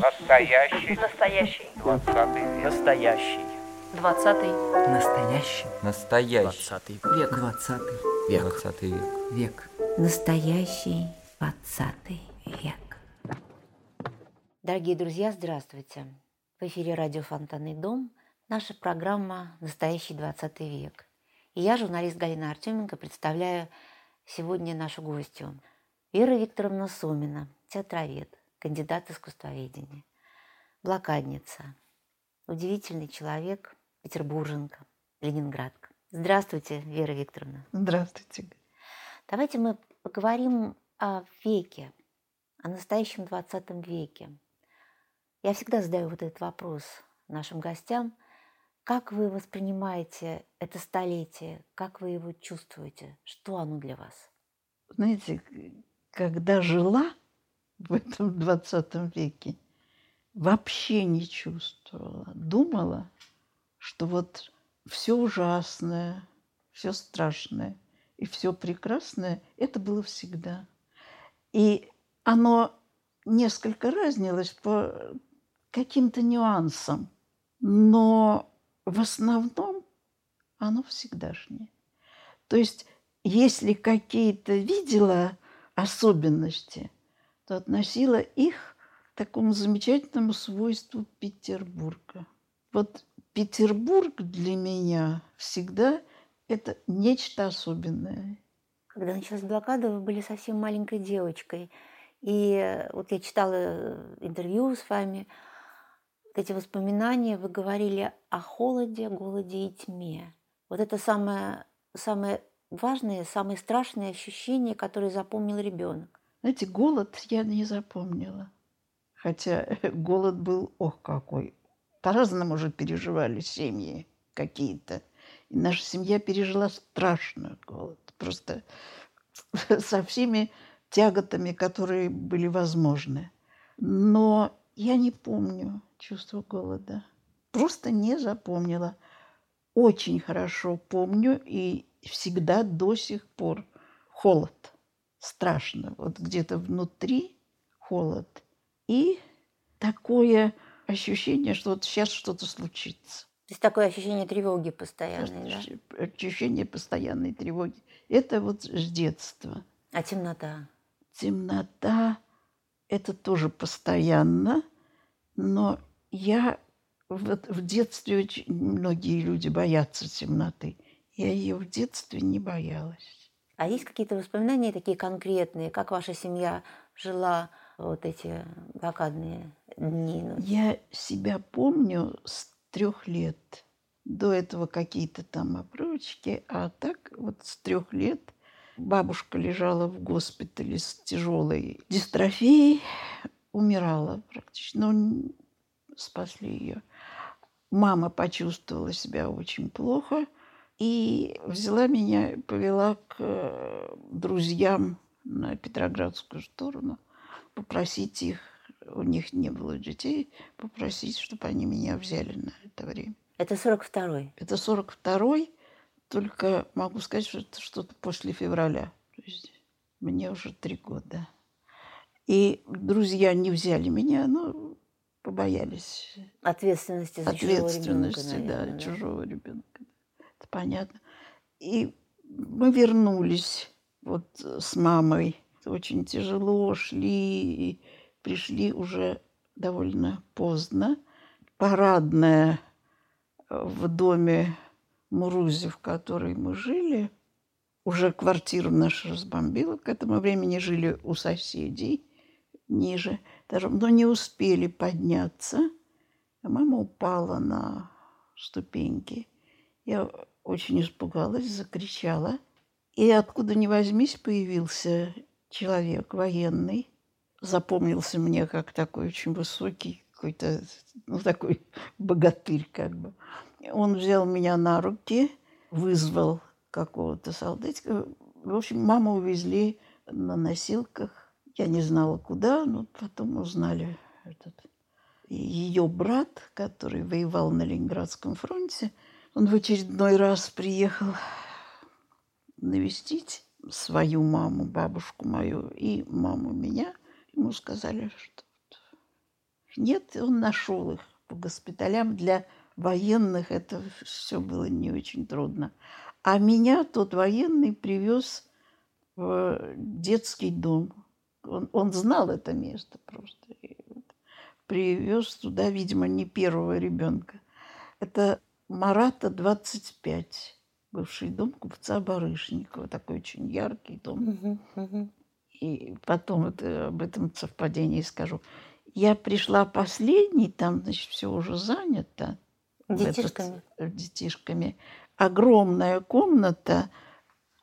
Настоящий. Настоящий. Двадцатый век. Настоящий. Двадцатый. Настоящий. Настоящий. Двадцатый век. Двадцатый Век. Двадцатый век. век. Настоящий двадцатый век. Дорогие друзья, здравствуйте. В эфире радио «Фонтанный дом» наша программа «Настоящий двадцатый век». И я, журналист Галина Артеменко, представляю сегодня нашу гостью Вера Викторовна Сумина, театровед, кандидат искусствоведения, блокадница, удивительный человек, петербурженка, ленинградка. Здравствуйте, Вера Викторовна. Здравствуйте. Давайте мы поговорим о веке, о настоящем 20 веке. Я всегда задаю вот этот вопрос нашим гостям. Как вы воспринимаете это столетие? Как вы его чувствуете? Что оно для вас? Знаете, когда жила в этом 20 веке, вообще не чувствовала. Думала, что вот все ужасное, все страшное и все прекрасное – это было всегда. И оно несколько разнилось по каким-то нюансам, но в основном оно всегдашнее. То есть, если какие-то видела особенности, то относила их к такому замечательному свойству Петербурга. Вот Петербург для меня всегда это нечто особенное. Когда началась блокада, вы были совсем маленькой девочкой. И вот я читала интервью с вами, вот эти воспоминания, вы говорили о холоде, голоде и тьме. Вот это самое, самое важное, самое страшное ощущение, которое запомнил ребенок. Знаете, голод я не запомнила. Хотя голод был, ох, какой. По-разному же переживали семьи какие-то. И наша семья пережила страшный голод. Просто со всеми тяготами, которые были возможны. Но я не помню чувство голода. Просто не запомнила. Очень хорошо помню и всегда до сих пор холод. Страшно. Вот где-то внутри холод. И такое ощущение, что вот сейчас что-то случится. То есть такое ощущение тревоги постоянной, да? Ощущение постоянной тревоги. Это вот с детства. А темнота? Темнота – это тоже постоянно, но я вот в детстве очень многие люди боятся темноты. Я ее в детстве не боялась. А есть какие-то воспоминания такие конкретные, как ваша семья жила вот эти блокадные дни? Ну, Я себя помню с трех лет. До этого какие-то там обручки, а так вот с трех лет бабушка лежала в госпитале с тяжелой дистрофией, умирала практически, но спасли ее. Мама почувствовала себя очень плохо и взяла меня, повела к э, друзьям на Петроградскую сторону, попросить их, у них не было детей, попросить, чтобы они меня взяли на это время. Это 42-й. Это 42-й, только могу сказать, что это что-то после февраля. То есть мне уже три года. И друзья не взяли меня, но побоялись Ответственности за чужого ответственности, ребенка, да, наверное, чужого ребенка. Это понятно. И мы вернулись вот с мамой. Очень тяжело шли, и пришли уже довольно поздно. Парадная в доме Мурузи, в которой мы жили, уже квартиру нашу разбомбила. К этому времени жили у соседей ниже этажом, но не успели подняться. А мама упала на ступеньки. Я очень испугалась, закричала. И откуда ни возьмись появился человек военный. Запомнился мне как такой очень высокий, какой-то, ну, такой богатырь как бы. Он взял меня на руки, вызвал какого-то солдатика. В общем, маму увезли на носилках. Я не знала, куда, но потом узнали этот. Ее брат, который воевал на Ленинградском фронте, он в очередной раз приехал навестить свою маму, бабушку мою и маму меня. Ему сказали, что нет, он нашел их по госпиталям. Для военных это все было не очень трудно. А меня тот военный привез в детский дом. Он, он знал это место просто. И привез туда, видимо, не первого ребенка. Это Марата 25, бывший дом купца Барышникова, такой очень яркий дом. И потом это, об этом совпадении скажу. Я пришла последней, там, значит, все уже занято. этот- Детишками? э, детишками. Огромная комната,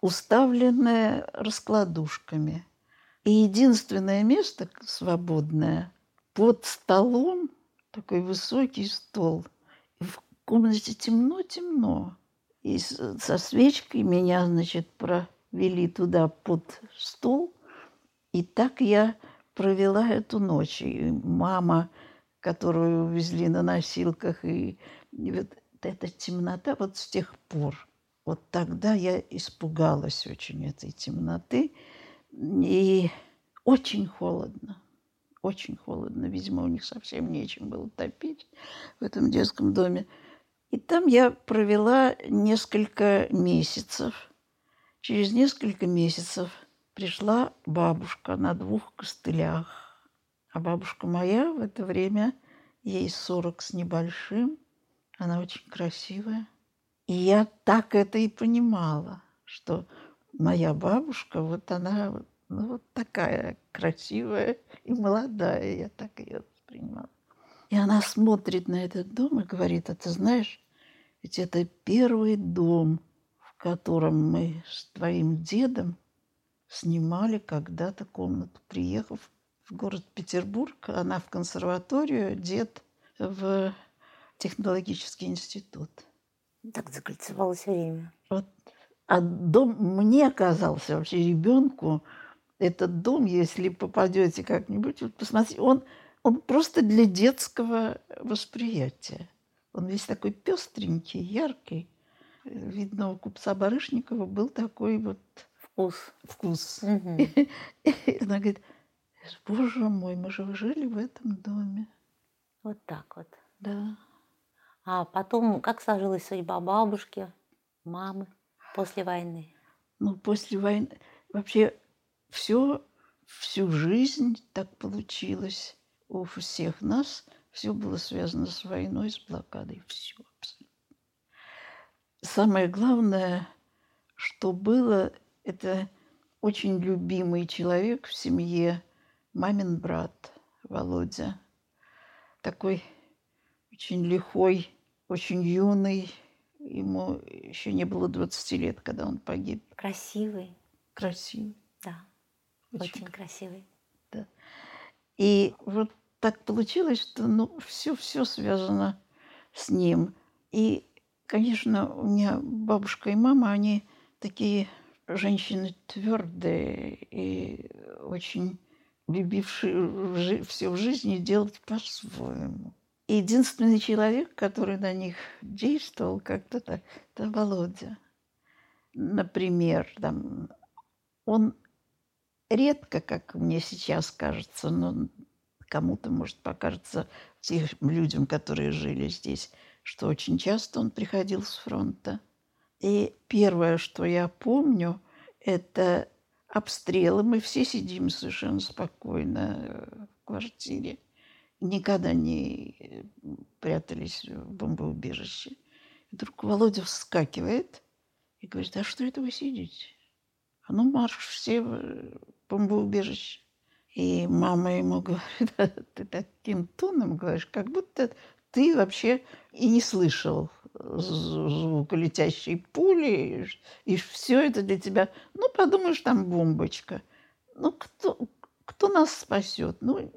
уставленная раскладушками. И единственное место свободное под столом, такой высокий стол. В комнате темно-темно. И со свечкой меня, значит, провели туда под стол. И так я провела эту ночь. И мама, которую увезли на носилках, и, и вот эта темнота вот с тех пор. Вот тогда я испугалась очень этой темноты. И очень холодно. Очень холодно. Видимо, у них совсем нечем было топить в этом детском доме. И там я провела несколько месяцев. Через несколько месяцев пришла бабушка на двух костылях. А бабушка моя в это время, ей 40 с небольшим, она очень красивая. И я так это и понимала, что моя бабушка, вот она ну, вот такая красивая и молодая, я так ее воспринимала. И она смотрит на этот дом и говорит, а ты знаешь, ведь это первый дом, в котором мы с твоим дедом снимали когда-то комнату, приехав в город Петербург, она в консерваторию, дед в технологический институт. Так закольцевалось время. Вот. А дом мне казался вообще ребенку, этот дом, если попадете как-нибудь, вот посмотрите, он, он просто для детского восприятия. Он весь такой пестренький, яркий. Видно, у купца Барышникова был такой вот Вкус. вкус. Мгм. И она говорит, боже мой, мы же жили в этом доме. Вот так вот. Да. А потом, как сложилась судьба бабушки, мамы после войны? Ну, после войны вообще все, всю жизнь так получилось у всех нас. Все было связано с войной, с блокадой. Все абсолютно. Самое главное, что было, это очень любимый человек в семье, мамин брат Володя. Такой очень лихой, очень юный. Ему еще не было 20 лет, когда он погиб. Красивый, Красивый. да, Очень очень красивый. И вот так получилось, что ну, все, все связано с ним. И, конечно, у меня бабушка и мама, они такие женщины твердые и очень любившие все в жизни делать по-своему. Единственный человек, который на них действовал как-то так, это Володя. Например, там, он редко, как мне сейчас кажется, но кому-то, может, покажется тем людям, которые жили здесь, что очень часто он приходил с фронта. И первое, что я помню, это обстрелы. Мы все сидим совершенно спокойно э, в квартире. Никогда не э, прятались в бомбоубежище. И вдруг Володя вскакивает и говорит, а что это вы сидите? А ну, марш все в бомбоубежище. И мама ему говорит, «А ты таким тоном говоришь, как будто ты вообще и не слышал з- звука летящей пули, и все это для тебя, ну, подумаешь, там бомбочка. Ну, кто, кто нас спасет? Ну,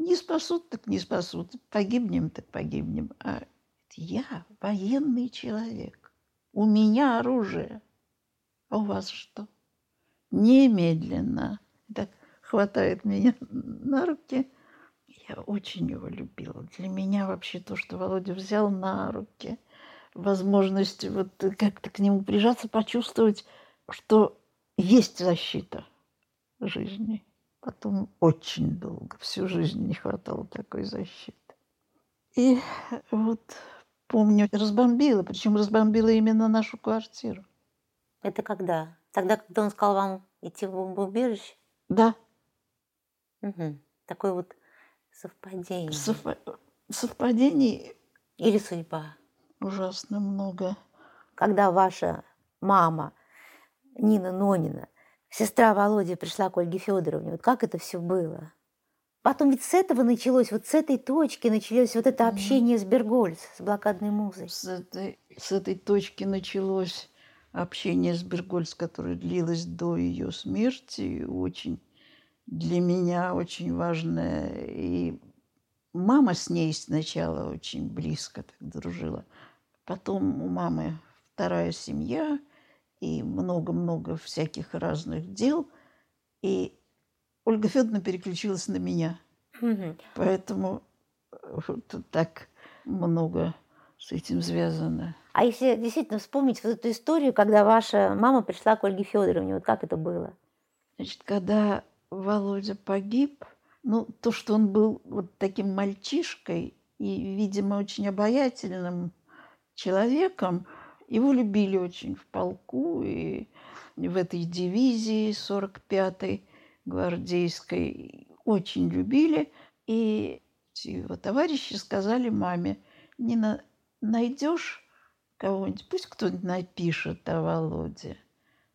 не спасут, так не спасут. Погибнем, так погибнем. А я военный человек. У меня оружие. А у вас что? Немедленно. Так хватает меня на руки. Я очень его любила. Для меня вообще то, что Володя взял на руки, возможность вот как-то к нему прижаться, почувствовать, что есть защита жизни. Потом очень долго, всю жизнь не хватало такой защиты. И вот помню, разбомбила, причем разбомбила именно нашу квартиру. Это когда? Тогда, когда он сказал вам идти в бомбоубежище? Да. Угу. Такое вот совпадение. Совпа- совпадений Или судьба. ужасно много. Когда ваша мама Нина Нонина, сестра Володи, пришла к Ольге Федоровне, вот как это все было? Потом ведь с этого началось, вот с этой точки началось вот это общение с Бергольц, с блокадной музой. С этой, с этой точки началось общение с Бергольц, которое длилось до ее смерти. Очень для меня очень важное. И мама с ней сначала очень близко так дружила. Потом у мамы вторая семья и много-много всяких разных дел. И Ольга Федоровна переключилась на меня. Мгм. Поэтому э, вот так много с этим связано. А если действительно вспомнить вот эту историю, когда ваша мама пришла к Ольге Федоровне, вот как это было? Значит, когда Володя погиб, ну, то, что он был вот таким мальчишкой и, видимо, очень обаятельным человеком, его любили очень в полку и в этой дивизии 45-й гвардейской очень любили. И его товарищи сказали маме, Нина, найдешь кого-нибудь, пусть кто-нибудь напишет о Володе.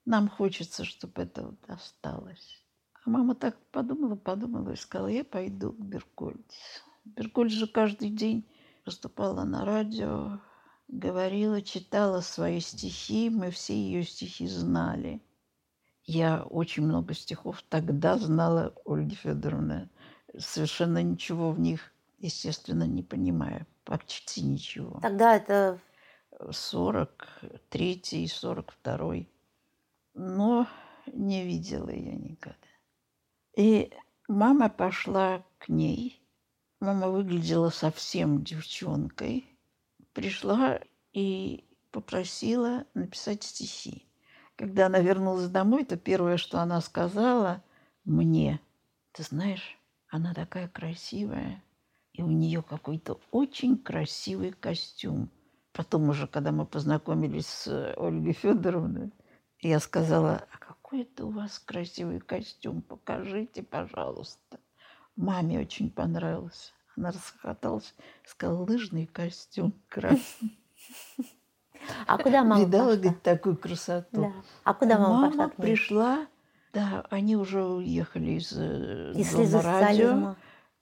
Нам хочется, чтобы это вот осталось. А мама так подумала, подумала и сказала, я пойду к Беркольц. Беркольц же каждый день выступала на радио, говорила, читала свои стихи, мы все ее стихи знали. Я очень много стихов тогда знала Ольги Федоровны, совершенно ничего в них, естественно, не понимая, почти ничего. Тогда это 43 и 42 но не видела ее никогда. И мама пошла к ней. Мама выглядела совсем девчонкой. Пришла и попросила написать стихи. Когда она вернулась домой, то первое, что она сказала мне, ты знаешь, она такая красивая, и у нее какой-то очень красивый костюм. Потом уже, когда мы познакомились с Ольгой Федоровной, я сказала, а какой это у вас красивый костюм, покажите, пожалуйста. Маме очень понравился. Она расхохоталась, сказала, лыжный костюм красный. А куда мама Видала, пошла? говорит, такую красоту. Да. А куда мама, пошла к ней? пришла, да, они уже уехали из, э, Из дома радио.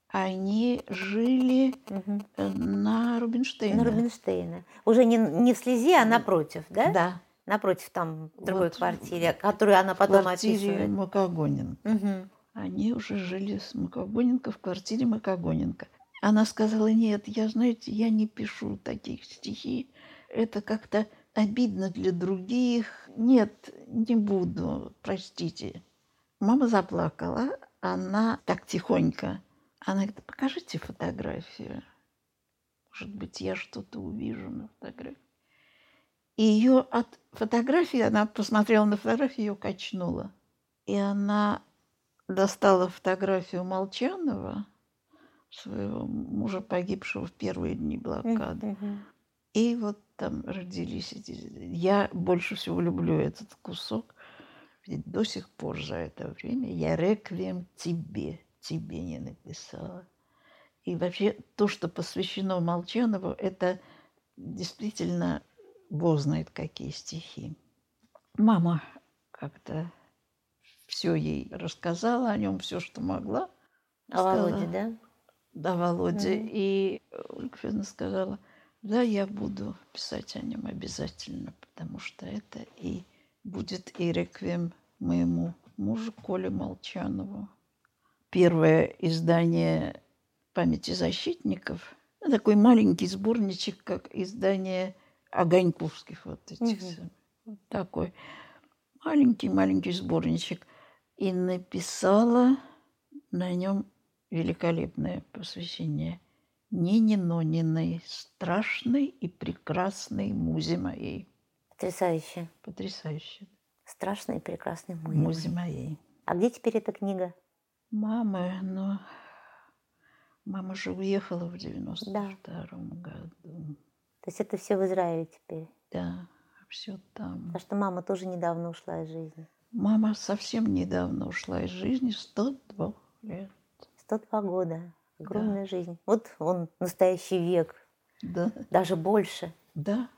Они жили э, на Рубинштейна. На Рубинштейна. Уже не, не в слезе, а напротив, да? Да, Напротив там другой Вот. квартире, которую она потом квартире описывает. Макогоненко. Мгм. Они уже жили с Макогоненко в квартире Макогоненко. Она сказала, нет, я, знаете, я не пишу таких стихи. Это как-то обидно для других. Нет, не буду, простите. Мама заплакала. Она так тихонько. Она говорит, покажите фотографию. Может быть, я что-то увижу на фотографии. И ее от фотографии, она посмотрела на фотографию, ее качнула. И она достала фотографию Молчанова, своего мужа, погибшего в первые дни блокады. И вот там родились эти... Я больше всего люблю этот кусок. Ведь до сих пор за это время я реквием тебе, тебе не написала. И вообще то, что посвящено Молчанову, это действительно Бог знает какие стихи. Мама как-то все ей рассказала о нем, все, что могла. Сказала, Володя, да? Да, Володя. Мгм. И Ольга Федоровна сказала, да, я буду писать о нем обязательно, потому что это и будет и реквием моему мужу Коле Молчанову. Первое издание «Памяти защитников» ну, такой маленький сборничек, как издание Огоньковских вот этих Мгм. самых. Вот такой маленький-маленький сборничек. И написала на нем великолепное посвящение Нине Нониной, страшной и прекрасной музе моей. Потрясающе. Потрясающе. Страшный и прекрасный музе. Музе моей. А где теперь эта книга? Мамы, но мама же уехала в 92 году. То есть это все в Израиле теперь? Да, все там. Потому что мама тоже недавно ушла из жизни. Мама совсем недавно ушла из жизни, 102 лет. 102 года. Огромная жизнь. Вот он настоящий век. Да, Даже больше. да,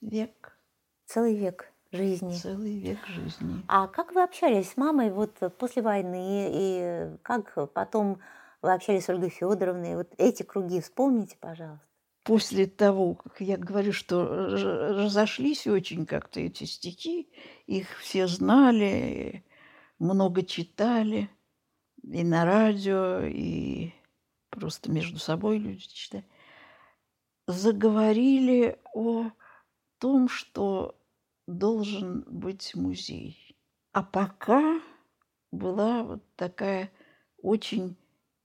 век, Целый век жизни. целый век жизни. А как вы общались с мамой вот после войны? И как потом вы общались с Ольгой Федоровной? Вот эти круги вспомните, пожалуйста. После того, как я говорю, что разошлись очень как-то эти стихи, их все знали, много читали, и на радио, и просто между собой люди читали, заговорили о том, что должен быть музей. А пока была вот такая очень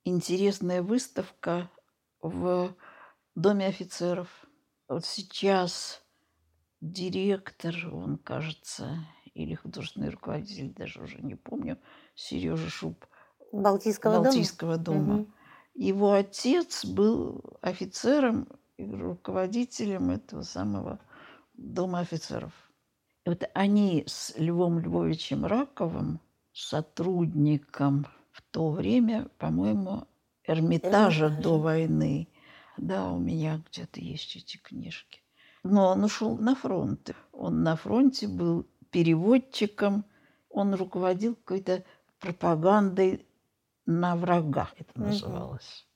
интересная выставка в Доме офицеров. Вот сейчас директор, он, кажется, или художественный руководитель, даже уже не помню, Сережа Шуб Балтийского, Балтийского дома. Мгм. Его отец был офицером и руководителем этого самого Дома офицеров. И вот они с Львом Львовичем Раковым, сотрудником в то время, по-моему, Эрмитажа Эрмитажа. до войны. Да, у меня где-то есть эти книжки. Но он ушел на фронт. Он на фронте был переводчиком. Он руководил какой-то пропагандой на врага, это называлось.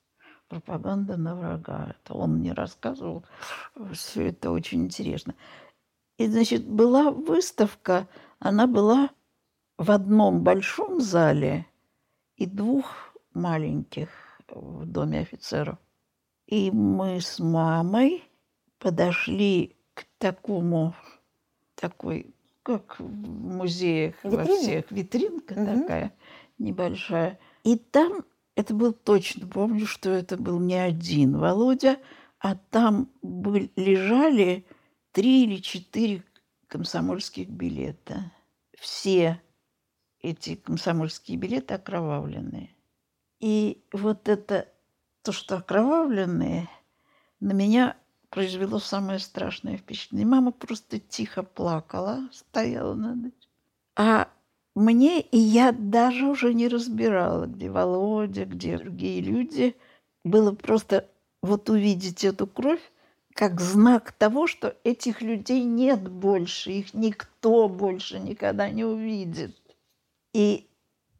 Пропаганда на врага. Это он мне рассказывал. Все это очень интересно. И, значит, была выставка, она была в одном большом зале и двух маленьких в доме офицеров. И мы с мамой подошли к такому, такой, как в музеях во Витрина? всех, витринка Мгм. такая небольшая. И там, это был точно, помню, что это был не один Володя, а там были, лежали три или четыре комсомольских билета. Все эти комсомольские билеты окровавленные. И вот это, то, что окровавленные, на меня произвело самое страшное впечатление. Мама просто тихо плакала, стояла над этим. А мне, и я даже уже не разбирала, где Володя, где другие люди, было просто вот увидеть эту кровь как знак того, что этих людей нет больше, их никто больше никогда не увидит. И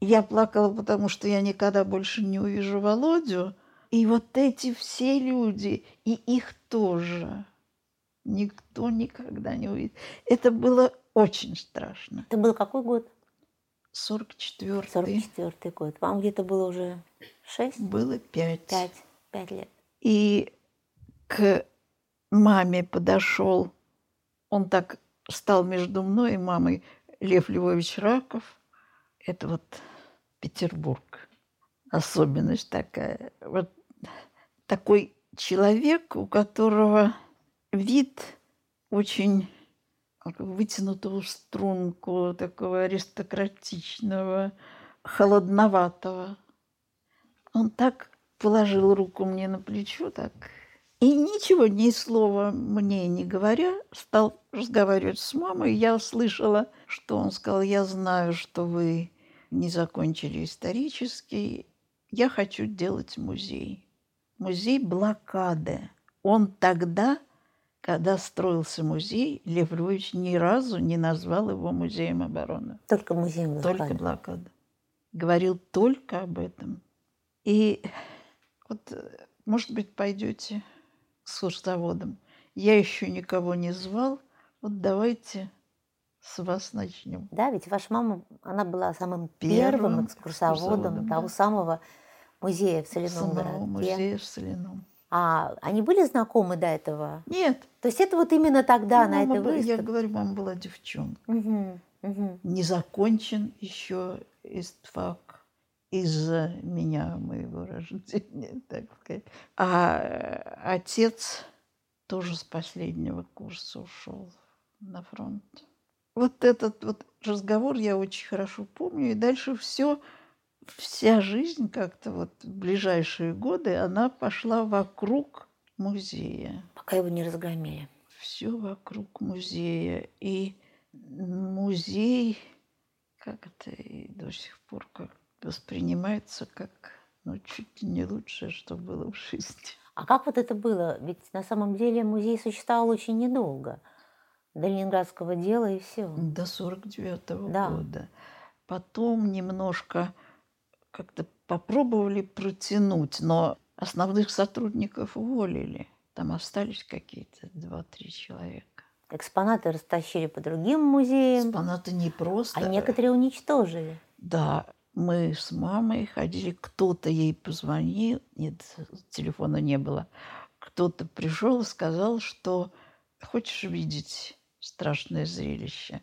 я плакала, потому что я никогда больше не увижу Володю. И вот эти все люди, и их тоже, никто никогда не увидит. Это было очень страшно. Это был какой год? 44-й. 44 год. Вам где-то было уже 6? Было пять. 5? 5 лет. И к маме подошел, он так стал между мной и мамой, Лев Львович Раков. Это вот Петербург. Особенность такая. Вот такой человек, у которого вид очень вытянутого в струнку, такого аристократичного, холодноватого. Он так положил руку мне на плечо, так, и ничего, ни слова мне не говоря, стал разговаривать с мамой. Я услышала, что он сказал, я знаю, что вы не закончили исторический, я хочу делать музей. Музей блокады. Он тогда, когда строился музей, Лев Львович ни разу не назвал его музеем обороны. Только музей был. Только блокада. Говорил только об этом. И вот, может быть, пойдете с экскурсоводом. Я еще никого не звал. Вот давайте с вас начнем. Да, ведь ваша мама, она была самым Первым первым экскурсоводом экскурсоводом, того да. самого музея в Соляном Самого городке. музея в Соляном. А они были знакомы до этого? Нет. То есть это вот именно тогда, ну, на этой была- Я говорю, мама была девчонка. Мгм, мгм. Не закончен еще истфак из-за меня, моего рождения, так сказать. А э, отец тоже с последнего курса ушел на фронт. Вот этот вот разговор я очень хорошо помню. И дальше все вся жизнь как-то вот в ближайшие годы, она пошла вокруг музея. Пока его не разгромили. Все вокруг музея. И музей, как это и до сих пор как воспринимается как ну, чуть не лучшее, что было в жизни. А как вот это было? Ведь на самом деле музей существовал очень недолго. До Ленинградского дела и все. До 49 Да. года. Потом немножко как-то попробовали протянуть, но основных сотрудников уволили. Там остались какие-то два-три человека. Экспонаты растащили по другим музеям, Экспонаты не просто. а некоторые уничтожили. Да, мы с мамой ходили, кто-то ей позвонил, нет, телефона не было. Кто-то пришел и сказал, что хочешь видеть страшное зрелище?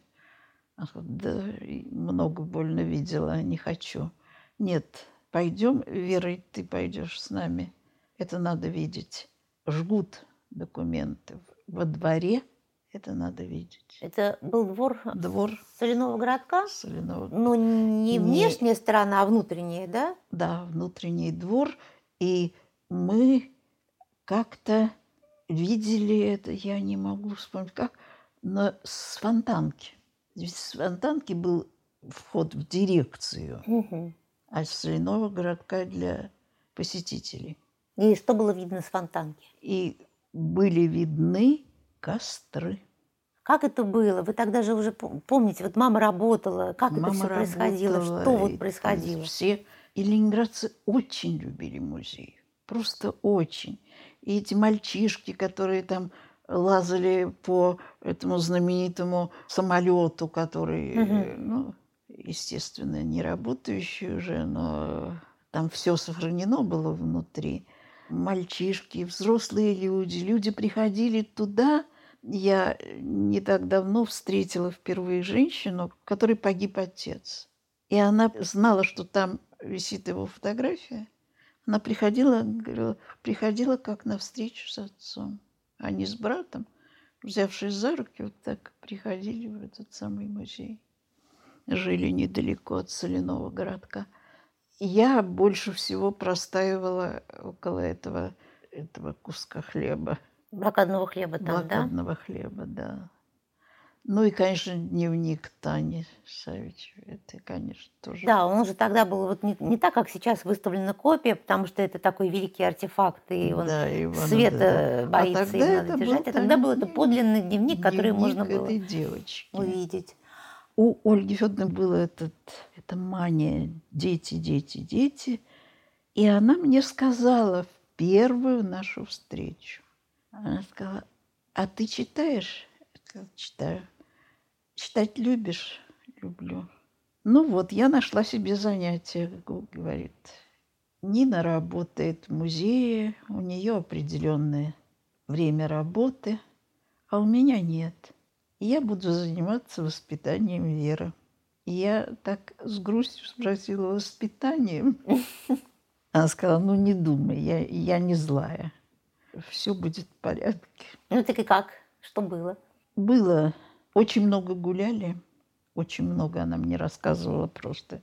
Она сказала, да, много больно видела, не хочу. Нет, пойдем, Вера, и ты пойдешь с нами. Это надо видеть. Жгут документы во дворе, это надо видеть. Это был двор Двор соляного городка? соляного Ну, не Не- внешняя сторона, а внутренняя, да? да, внутренний двор, и мы как-то видели это, я не могу вспомнить как, но с фонтанки. Ведь с фонтанки был вход в дирекцию, Мгм. А с соляного городка для посетителей. И что было видно с фонтанки? И были видны костры. Как это было? Вы тогда же уже пом- помните, вот мама работала, как это Мама все происходило, работала, что вот происходило? Все. И ленинградцы очень любили музей. Просто очень. И эти мальчишки, которые там лазали по этому знаменитому самолету, который, э, ну, естественно, не работающий уже, но там все сохранено было внутри. Мальчишки, взрослые люди, люди приходили туда. Я не так давно встретила впервые женщину, которой погиб отец. И она знала, что там висит его фотография. Она приходила, говорила, приходила как на встречу с отцом. Они с братом, взявшись за руки, вот так приходили в этот самый музей. Жили недалеко от соляного городка. Я больше всего простаивала около этого, этого куска хлеба. Блокадного хлеба там, да? Блокадного хлеба, да. Ну и, конечно, дневник Тани Савич. Это, конечно, тоже. Да, он же тогда был вот не, не так, как сейчас выставлена копия, потому что это такой великий артефакт, и он Да, его надо, света да. боится, а тогда его это надо был держать. А тогда был это подлинный дневник, который дневник можно было девочки. увидеть. У Ольги Федоровны была этот, эта мания «дети, дети, дети». И она мне сказала в первую нашу встречу. Она сказала, а ты читаешь? Я сказала, читаю. Читать любишь? Люблю. Ну вот, я нашла себе занятие, г- говорит. Нина работает в музее, у нее определенное время работы, а у меня нет. Я буду заниматься воспитанием Веры. И я так с грустью спросила, воспитанием? Она сказала, ну не думай, я, я не злая. Все будет в порядке. Ну так и как? Что было? Было, очень много гуляли, очень много она мне рассказывала просто,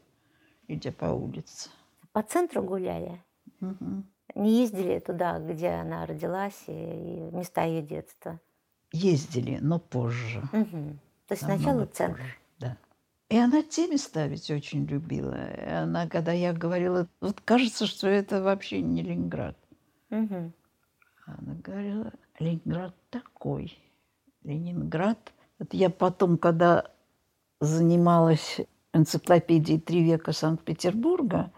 идя по улице. По центру гуляли? Мгм. Не ездили туда, где она родилась, и, и места ее детства? Ездили, но позже. Мгм. То есть сначала центр. позже, Да. И она те места ведь очень любила. И она, когда я говорила, вот кажется, что это вообще не Ленинград. Мгм. Она говорила, Ленинград такой. Ленинград. Вот я потом, когда занималась энциклопедией «Три века Санкт-Петербурга»,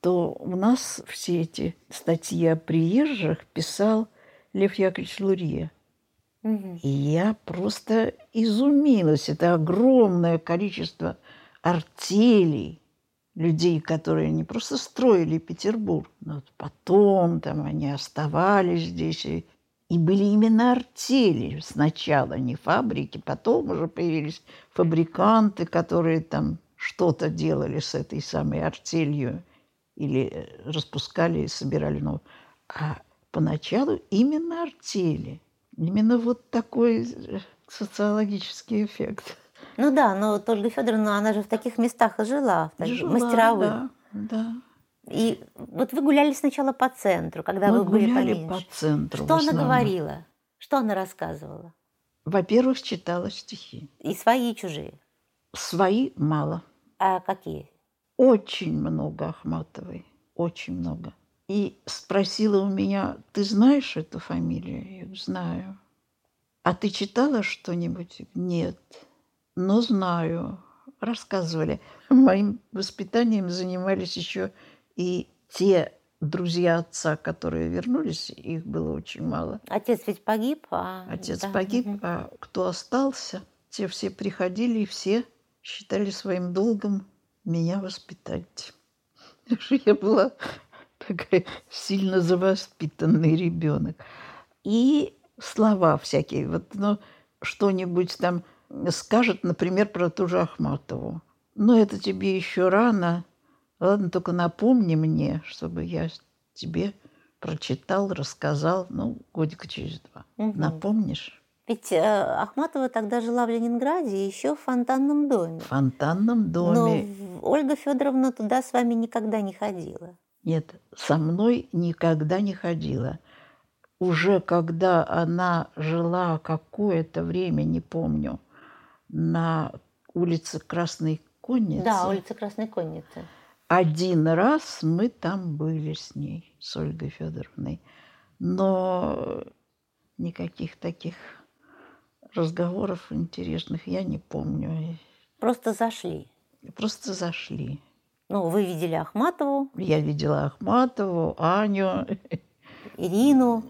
то у нас все эти статьи о приезжих писал Лев Яковлевич Лурье. И я просто изумилась. Это огромное количество артелей, людей, которые не просто строили Петербург, но потом там они оставались здесь. И, и были именно артели сначала, не фабрики. Потом уже появились фабриканты, которые там что-то делали с этой самой артелью или э, распускали и собирали новую. А поначалу именно артели. Именно вот такой э, социологический эффект. Ну да, но Ольга Федоровна, она же в таких местах и жила, в таких Жила, мастеровых. да, Да. И вот вы гуляли сначала по центру, когда Мы вы были поменьше. по центру. Что она говорила? Что она рассказывала? Во-первых, читала стихи. И свои, и чужие. Свои мало. А какие? Очень много Ахматовой. Очень много. И спросила у меня, ты знаешь эту фамилию? Я говорю, знаю. А ты читала что-нибудь? Нет. Но знаю. Рассказывали. Моим воспитанием занимались еще и те друзья отца, которые вернулись, их было очень мало. Отец ведь погиб, а... Отец да, погиб, а кто остался, те все приходили и все считали своим долгом меня воспитать. Я была такая сильно завоспитанный ребенок. И слова всякие. Вот, ну, что-нибудь там скажет, например, про ту же Ахматову. Но это тебе еще рано. Ладно, только напомни мне, чтобы я тебе прочитал, рассказал, ну, годика через два. Мгм. Напомнишь? Ведь э, Ахматова тогда жила в Ленинграде еще в фонтанном доме. В фонтанном Но доме. в- Ольга Федоровна туда с вами никогда не ходила. Нет, со мной никогда не ходила. Уже когда она жила какое-то время, не помню, на улице Красной Конницы, Да, улица Красной Конницы. один раз мы там были с ней, с Ольгой Федоровной. Но никаких таких разговоров интересных я не помню. Просто зашли. Просто зашли. Ну, вы видели Ахматову, Я видела Ахматову, Аню, Ирину.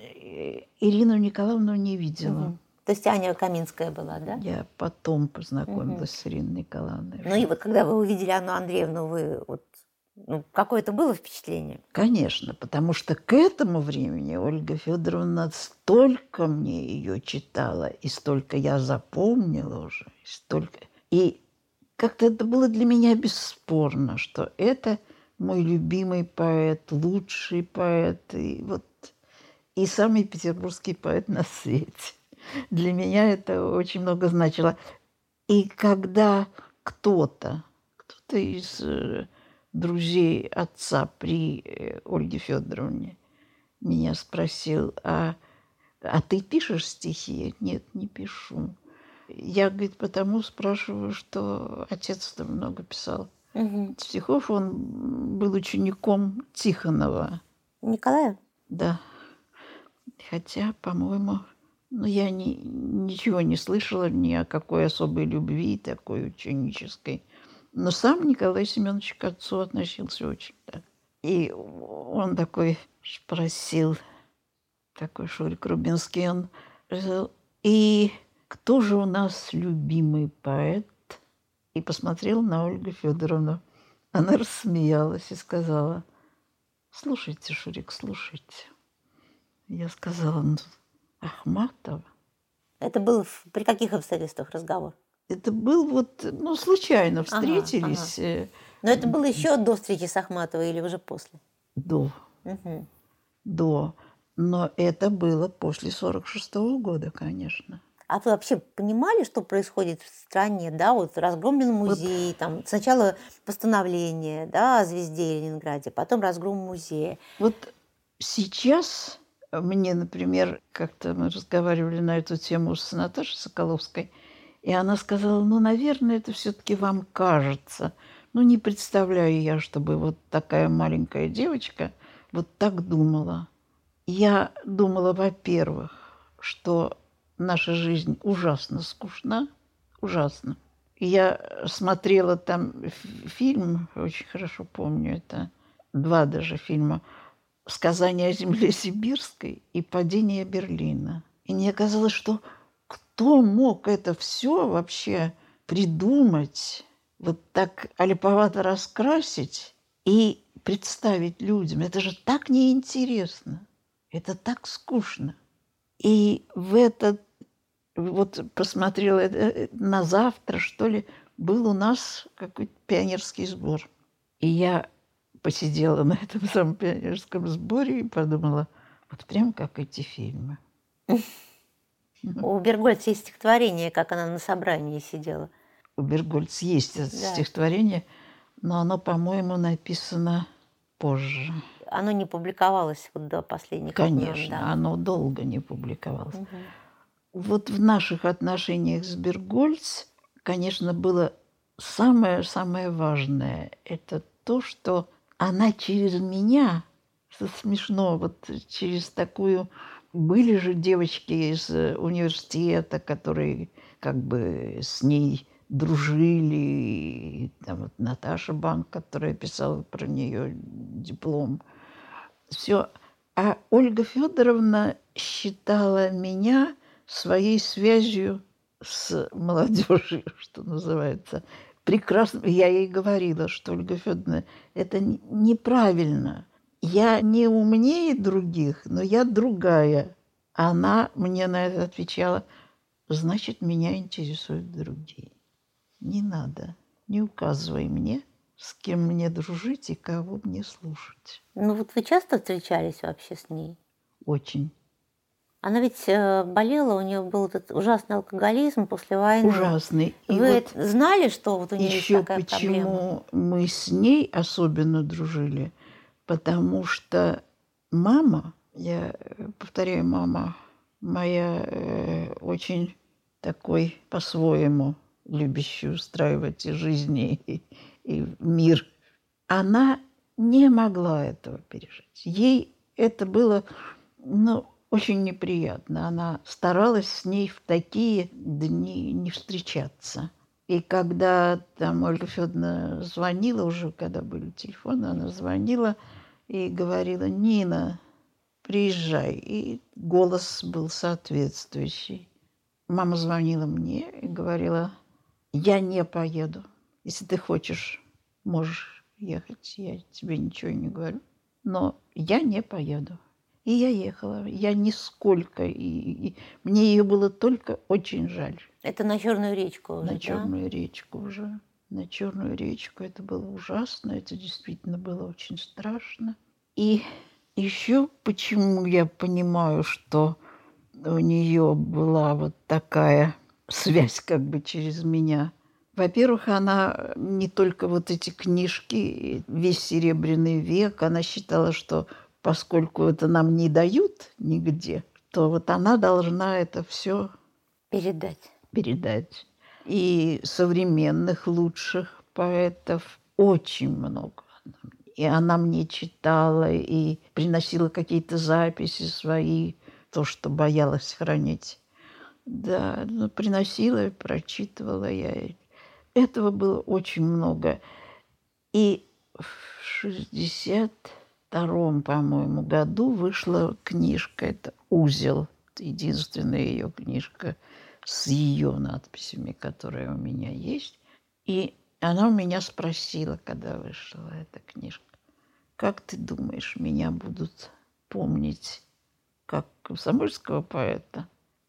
Ирину Николаевну не видела. Мгм. То есть Аня Каминская была, да? Я потом познакомилась с Ириной Николаевной. Ну и вот когда вы увидели Анну Андреевну, вы вот ну, какое-то было впечатление? Конечно, потому что к этому времени Ольга Федоровна столько мне ее читала, и столько я запомнила уже, и столько. И как-то это было для меня бесспорно, что это мой любимый поэт, лучший поэт, и вот и самый петербургский поэт на свете. Для меня это очень много значило. И когда кто-то, кто-то из э, друзей отца при э, Ольге Федоровне меня спросил, а, а ты пишешь стихи? Нет, не пишу. Я, говорит, потому спрашиваю, что отец там много писал Мгм. стихов. Он был учеником Тихонова. Николая? Да. Хотя, по-моему, ну, я ни, ничего не слышала ни о какой особой любви такой ученической. Но сам Николай Семенович к отцу относился очень так. И он такой спросил, такой Шурик Рубинский, он сказал, и кто же у нас любимый поэт? И посмотрел на Ольгу Федоровну. Она рассмеялась и сказала, слушайте, Шурик, слушайте. Я сказала, ну, Ахматова. Это был при каких обстоятельствах разговор? Это был вот, ну, случайно Ага, встретились э, Но это было еще до встречи с Ахматовой или уже после? до, Мгм. до. Но это было после 46 года, конечно. А вы вообще понимали, что происходит в стране, да, вот разгромлен музей, там сначала постановление, да, о звезде Ленинграде, потом разгром музея. Вот сейчас мне, например, как-то мы разговаривали на эту тему с Наташей Соколовской, и она сказала, ну, наверное, это все-таки вам кажется. Ну, не представляю я, чтобы вот такая маленькая девочка вот так думала. Я думала, во-первых, что наша жизнь ужасно скучна, ужасно. Я смотрела там фильм, очень хорошо помню, это два даже фильма «Сказание о земле сибирской» и «Падение Берлина». И мне казалось, что кто мог это все вообще придумать, вот так олиповато раскрасить и представить людям? Это же так неинтересно, это так скучно. И в этот, вот посмотрела это, э, на завтра, что ли, был у нас какой-то пионерский сбор. И я посидела на этом самом пионерском сборе и подумала, вот прям как эти фильмы. У Бергольца есть стихотворение, как она на собрании сидела. У Бергольц есть это Да. стихотворение, но оно, по-моему, написано позже. Оно не публиковалось вот до последних Конечно, времен, да. оно долго не публиковалось. Мгм. Вот в наших отношениях с Бергольц, конечно, было самое-самое важное. Это то, что она через меня, смешно, вот через такую... Были же девочки из э, университета, которые как бы с ней дружили. И там вот Наташа Банк, которая писала про нее диплом. Все. А Ольга Федоровна считала меня своей связью с молодежью, что называется. Прекрасно. Я ей говорила, что Ольга Федоровна, это неправильно. Я не умнее других, но я другая. Она мне на это отвечала, значит, меня интересуют другие. Не надо, не указывай мне, с кем мне дружить и кого мне слушать. Ну вот вы часто встречались вообще с ней? Очень. Она ведь э, болела, у нее был этот ужасный алкоголизм после войны. Ужасный. И Вы вот знали, что вот у нее есть еще такая проблема? почему мы с ней особенно дружили, потому что мама, я э, повторяю, мама моя э, очень такой по-своему любящий устраивать и жизни, и, и мир, она не могла этого пережить. Ей это было, ну, очень неприятно. Она старалась с ней в такие дни не встречаться. И когда там Ольга Федоровна звонила, уже когда были телефоны, она звонила и говорила, Нина, приезжай. И голос был соответствующий. Мама звонила мне и говорила, я не поеду. Если ты хочешь, можешь ехать, я тебе ничего не говорю. Но я не поеду. И я ехала. Я нисколько. И, и мне ее было только очень жаль. Это на Черную речку уже, на да? Черную речку уже. На Черную речку. Это было ужасно. Это действительно было очень страшно. И еще почему я понимаю, что у нее была вот такая связь как бы через меня. Во-первых, она не только вот эти книжки, весь Серебряный век, она считала, что поскольку это нам не дают нигде, то вот она должна это все Передать. передать. И современных лучших поэтов очень много. И она мне читала и приносила какие-то записи свои, то, что боялась хранить. Да, ну, приносила прочитывала я. Этого было очень много. И в 62 по-моему, году вышла книжка, это «Узел», единственная ее книжка с ее надписями, которая у меня есть. И она у меня спросила, когда вышла эта книжка, как ты думаешь, меня будут помнить как комсомольского поэта,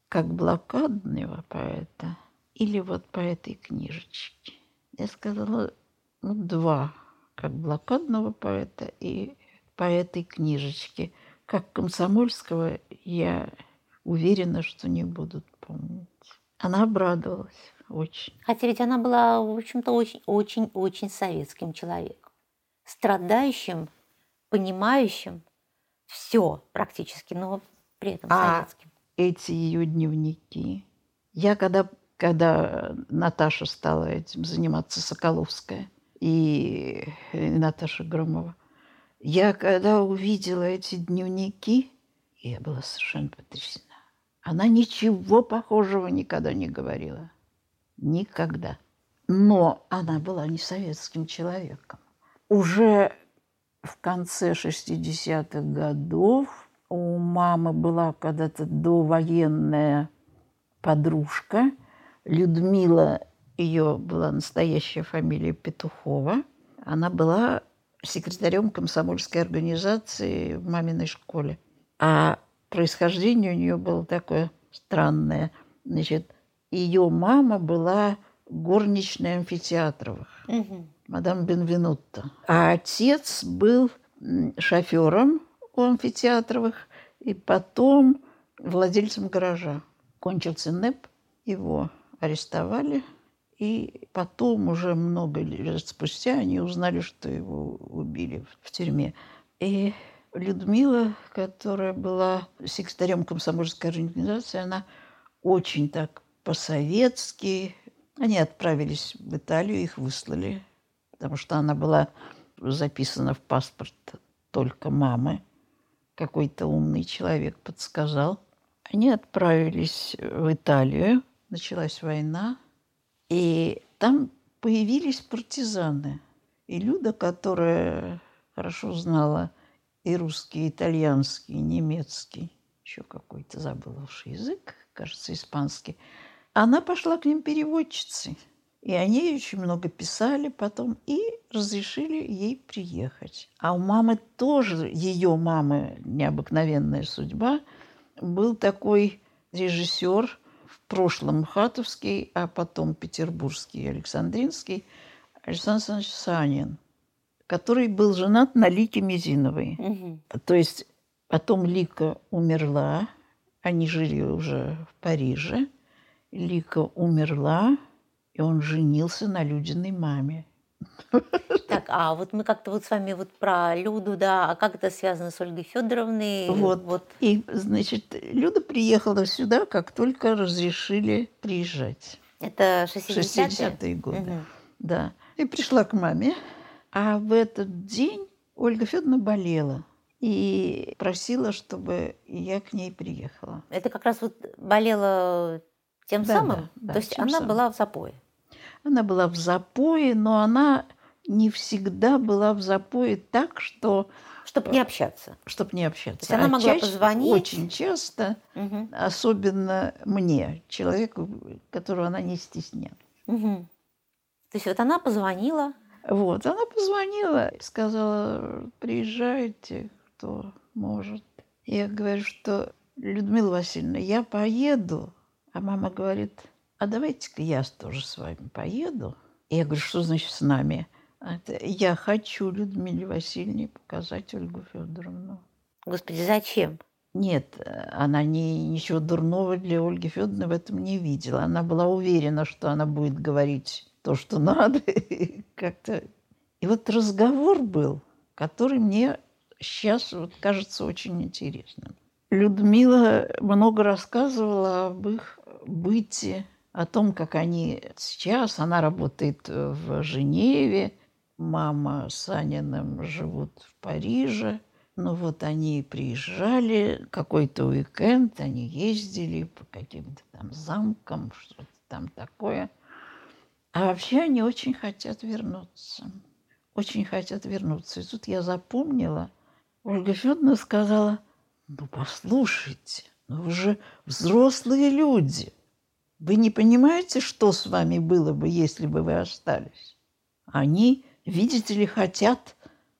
как блокадного поэта или вот по этой книжечке? Я сказала, ну, два, как блокадного поэта и по этой книжечке. Как комсомольского я уверена, что не будут помнить. Она обрадовалась очень. Хотя ведь она была, в общем-то, очень-очень-очень советским человеком. Страдающим, понимающим все практически, но при этом А советским. эти ее дневники. Я когда, когда Наташа стала этим заниматься, Соколовская и, и Наташа Громова, я когда увидела эти дневники, я была совершенно потрясена. Она ничего похожего никогда не говорила. Никогда. Но она была не советским человеком. Уже в конце 60-х годов у мамы была когда-то довоенная подружка. Людмила, ее была настоящая фамилия Петухова. Она была секретарем комсомольской организации в маминой школе. А происхождение у нее было такое странное. Значит, ее мама была горничной амфитеатровых Мгм. мадам Бенвенутто. А отец был шофером у амфитеатровых и потом владельцем гаража. Кончился НЭП, его арестовали, И потом, уже много лет спустя, они узнали, что его убили в тюрьме. И Людмила, которая была секретарем комсомольской организации, она очень так по-советски. Они отправились в Италию, их выслали, потому что она была записана в паспорт только мамы. Какой-то умный человек подсказал. Они отправились в Италию, началась война, и там появились партизаны. И Люда, которая хорошо знала и русский, и итальянский, и немецкий, еще какой-то забыл уж язык, кажется, испанский, она пошла к ним переводчицей. И они очень много писали потом и разрешили ей приехать. А у мамы тоже, ее мамы, необыкновенная судьба, был такой режиссер, прошлом Хатовский, а потом Петербургский, Александринский, Александр Александрович Санин – который был женат на Лике Мизиновой. Угу. То есть потом Лика умерла, они жили уже в Париже. Лика умерла, и он женился на Людиной маме. Так, а вот мы как-то вот с вами вот про Люду, да, а как это связано с Ольгой Федоровной? Вот, вот. И, значит, Люда приехала сюда, как только разрешили приезжать. Это 60-е? 60-е годы, угу. да. И пришла к маме, а в этот день Ольга Федоровна болела и просила, чтобы я к ней приехала. Это как раз вот болела тем да, самым? Да, да, То есть она самым. была в запое? Она была в запое, но она не всегда была в запое так, что... Чтобы не общаться. Чтобы не общаться. То есть она а могла чаще, позвонить? Очень часто, угу. особенно мне, человеку, которого она не стесняла. Угу. То есть вот она позвонила, вот, она позвонила и сказала, приезжайте, кто может. Я говорю, что Людмила Васильевна, я поеду. А мама говорит, а давайте-ка я тоже с вами поеду. И я говорю, что значит с нами? Это, я хочу Людмиле Васильевне показать Ольгу Федоровну. Господи, зачем? Нет, она не, ничего дурного для Ольги Федоровны в этом не видела. Она была уверена, что она будет говорить то, что надо, как-то. И вот разговор был, который мне сейчас вот кажется очень интересным. Людмила много рассказывала об их быте, о том, как они сейчас, она работает в Женеве, мама с Аниным живут в Париже. Ну вот они приезжали, какой-то уикенд, они ездили по каким-то там замкам, что-то там такое – а вообще они очень хотят вернуться. Очень хотят вернуться. И тут я запомнила, Ольга Федоровна сказала, ну послушайте, ну вы же взрослые люди. Вы не понимаете, что с вами было бы, если бы вы остались? Они, видите ли, хотят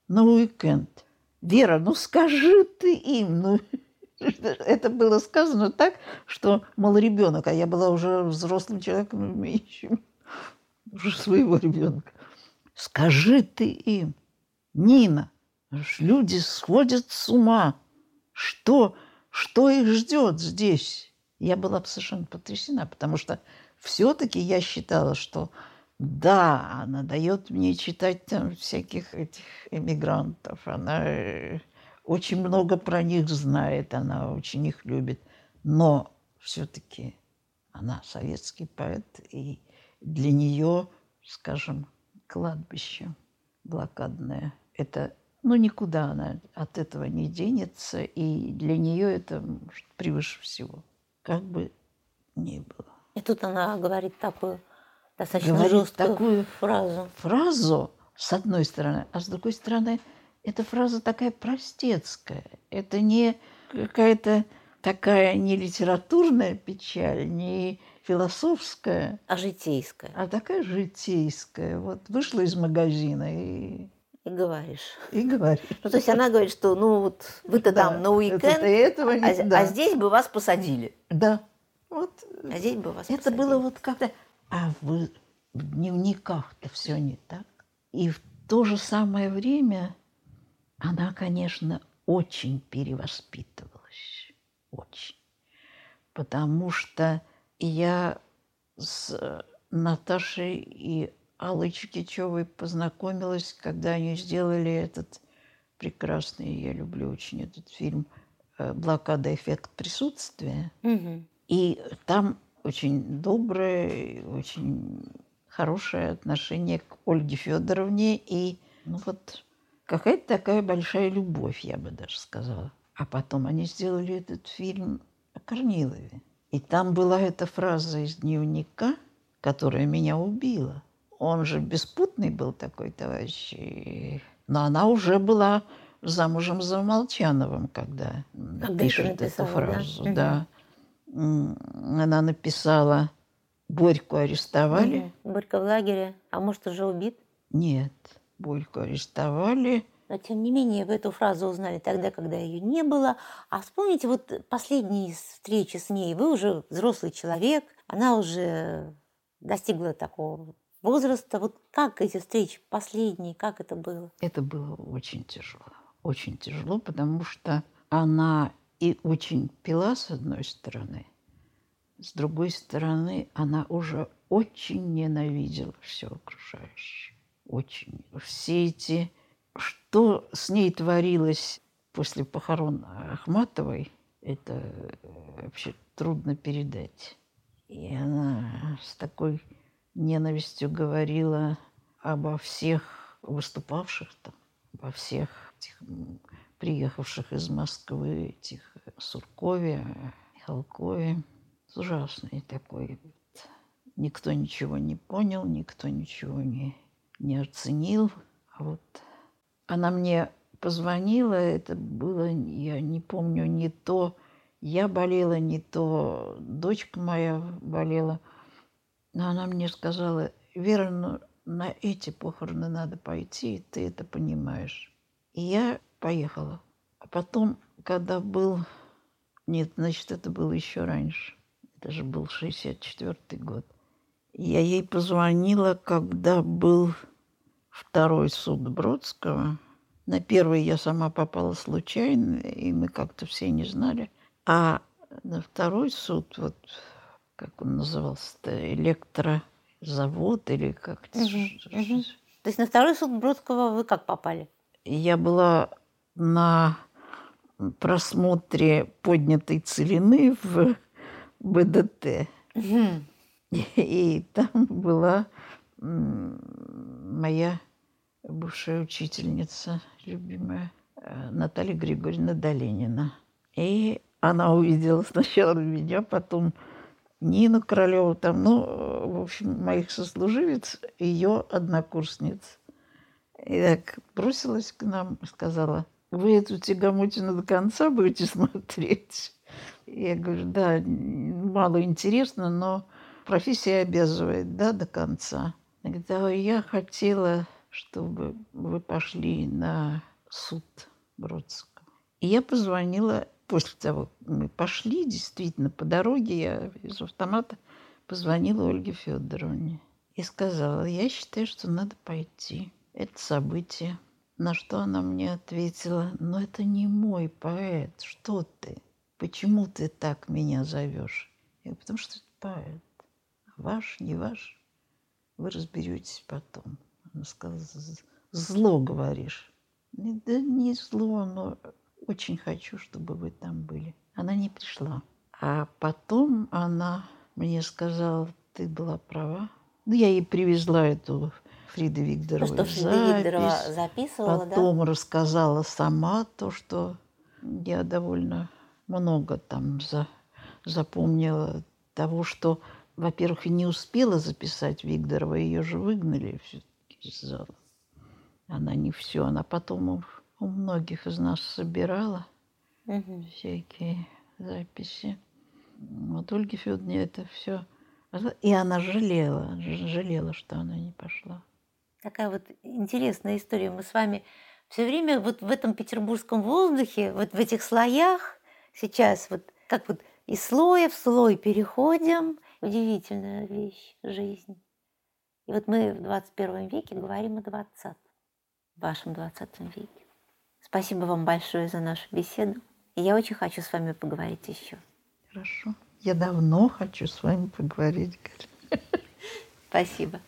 на уикенд. Вера, ну скажи ты им, ну это было сказано так, что, мол, ребенок, а я была уже взрослым человеком, имеющим уже своего ребенка. Скажи ты им, Нина, люди сходят с ума. Что, что их ждет здесь? Я была совершенно потрясена, потому что все-таки я считала, что да, она дает мне читать там всяких этих эмигрантов, она э, очень много про них знает, она очень их любит, но все-таки она советский поэт, и для нее, скажем, кладбище блокадное, это, ну, никуда она от этого не денется, и для нее это превыше всего, как бы ни было. И тут она говорит такую достаточно говорит жесткую такую фразу. Фразу, с одной стороны, а с другой стороны, эта фраза такая простецкая. Это не какая-то такая не литературная печаль, не философская. А житейская. А такая житейская. Вот вышла из магазина и... И говоришь. И говоришь. Ну, то есть она говорит, что ну вот вы-то да, там на уикенд, это, этого не, а, да. а здесь бы вас посадили. Да. Вот. А здесь бы вас Это посадили. было вот как-то... А вы в дневниках-то все не так. И в то же самое время она, конечно, очень перевоспитывалась. Очень. Потому что я с Наташей и Аллой Чикичевой познакомилась, когда они сделали этот прекрасный, я люблю очень этот фильм э, «Блокада. Эффект присутствия». Мгм. И там очень доброе, очень хорошее отношение к Ольге Федоровне и ну вот какая-то такая большая любовь, я бы даже сказала. А потом они сделали этот фильм о Корнилове. И там была эта фраза из дневника, которая меня убила. Он же беспутный был такой товарищ. и- Но она уже была замужем за Молчановым, когда, Когда пишет эту написала, да? фразу. Да. М, Она написала «Борьку арестовали». Мгм. Горько в лагере. А может, уже убит? Нет, Борьку арестовали. Но тем не менее, вы эту фразу узнали тогда, когда ее не было. А вспомните вот последние встречи с ней. Вы уже взрослый человек, она уже достигла такого возраста. Вот как эти встречи последние, как это было? Это было очень тяжело. Очень тяжело, потому что она и очень пила, с одной стороны, с другой стороны, она уже очень ненавидела все окружающее. Очень. Все эти... Что с ней творилось после похорон Ахматовой, это э, вообще трудно передать. И она с такой ненавистью говорила обо всех выступавших там, обо всех этих приехавших из Москвы, этих э, Суркове, Михалкове. Ужасный такой. Никто ничего не понял, никто ничего не, не оценил. А вот она мне позвонила, это было, я не помню, не то я болела, не то дочка моя болела. Но она мне сказала, Вера, ну, на эти похороны надо пойти, и ты это понимаешь. И я поехала. А потом, когда был... Нет, значит, это было еще раньше. Это же был 64-й год. Я ей позвонила, когда был второй суд Бродского. На первый я сама попала случайно, и мы как-то все не знали. А на второй суд, вот как он назывался-то, электрозавод или как это? Мгм, мгм. То есть на второй суд Бродского вы как попали? Я была на просмотре поднятой целины в БДТ. Мгм. И там была моя бывшая учительница, любимая, э, Наталья Григорьевна Доленина. И она увидела сначала меня, потом Нину Королеву, там, ну, в общем, моих сослуживец, ее однокурсниц. И так бросилась к нам сказала, вы эту тягомотину до конца будете смотреть? Я говорю, да, мало интересно, но профессия обязывает, да, до конца. Она говорит, а я хотела, чтобы вы пошли на суд Бродского. И я позвонила после того, как мы пошли, действительно, по дороге я из автомата позвонила Ольге Федоровне и сказала, я считаю, что надо пойти. Это событие. На что она мне ответила, но это не мой поэт, что ты? Почему ты так меня зовешь? Я говорю, потому что это поэт. Ваш, не ваш, вы разберетесь потом. Она сказала, «З- зло говоришь. «Ну, Да не зло, но очень хочу, чтобы вы там были. Она не пришла. А потом она мне сказала, ты была права. Ну, я ей привезла эту Фриды То, Викторову что Фрида Викторова запись. записывала, да? Потом рассказала сама то, что я довольно много там за, запомнила того, что, во-первых, не успела записать Викторова, ее же выгнали все-таки из зала. Она не все, она потом у, у многих из нас собирала Мгм. всякие записи. Вот Ольге Федоровне это все... И она жалела, жалела, что она не пошла. Такая вот интересная история. Мы с вами все время вот в этом петербургском воздухе, вот в этих слоях сейчас, вот как вот из слоя в слой переходим. Удивительная вещь, жизнь. И вот мы в 21 веке говорим о 20 в вашем 20 веке. Спасибо вам большое за нашу беседу. И я очень хочу с вами поговорить еще. Хорошо. Я давно хочу с вами поговорить, Галя. Спасибо.